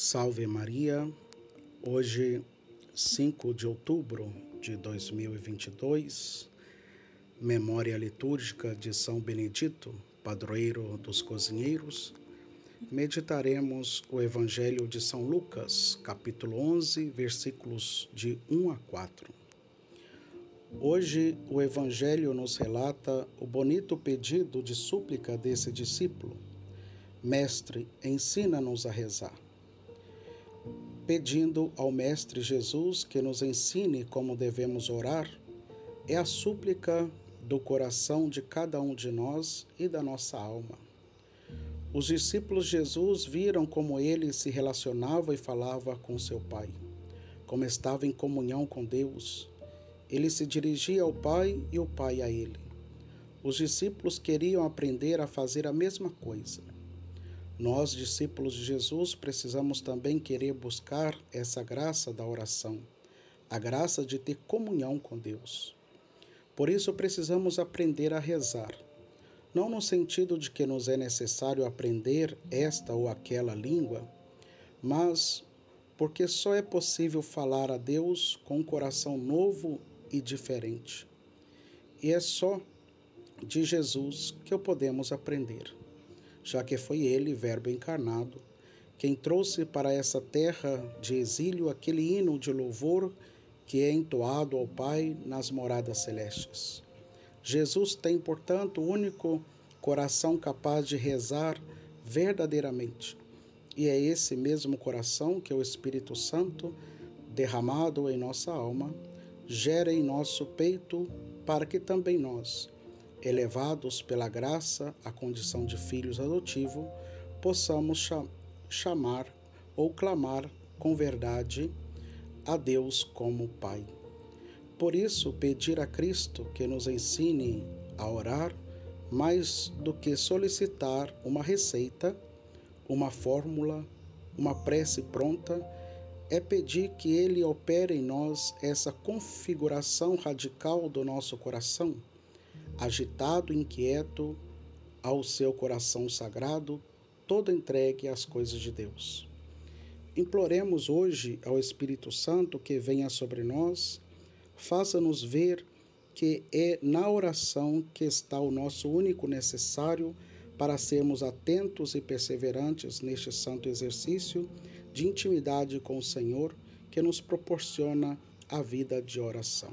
Salve Maria, hoje 5 de outubro de 2022, memória litúrgica de São Benedito, padroeiro dos cozinheiros, meditaremos o Evangelho de São Lucas, capítulo 11, versículos de 1 a 4. Hoje o Evangelho nos relata o bonito pedido de súplica desse discípulo. Mestre, ensina-nos a rezar pedindo ao Mestre Jesus que nos ensine como devemos orar, é a súplica do coração de cada um de nós e da nossa alma. Os discípulos de Jesus viram como ele se relacionava e falava com seu Pai, como estava em comunhão com Deus. Ele se dirigia ao Pai e o Pai a ele. Os discípulos queriam aprender a fazer a mesma coisa. Nós, discípulos de Jesus, precisamos também querer buscar essa graça da oração, a graça de ter comunhão com Deus. Por isso, precisamos aprender a rezar, não no sentido de que nos é necessário aprender esta ou aquela língua, mas porque só é possível falar a Deus com um coração novo e diferente. E é só de Jesus que podemos aprender já que foi ele, Verbo encarnado, quem trouxe para essa terra de exílio aquele hino de louvor que é entoado ao Pai nas moradas celestes. Jesus tem, portanto, o único coração capaz de rezar verdadeiramente. E é esse mesmo coração que o Espírito Santo, derramado em nossa alma, gera em nosso peito para que também nós, elevados pela graça à condição de filhos adotivos, possamos chamar ou clamar com verdade a Deus como Pai. Por isso, pedir a Cristo que nos ensine a orar, mais do que solicitar uma receita, uma fórmula, uma prece pronta, é pedir que Ele opere em nós essa configuração radical do nosso coração agitado inquieto ao seu coração sagrado, todo entregue às coisas de Deus. Imploremos hoje ao Espírito Santo que venha sobre nós, faça-nos ver que é na oração que está o nosso único necessário para sermos atentos e perseverantes neste santo exercício de intimidade com o Senhor que nos proporciona a vida de oração.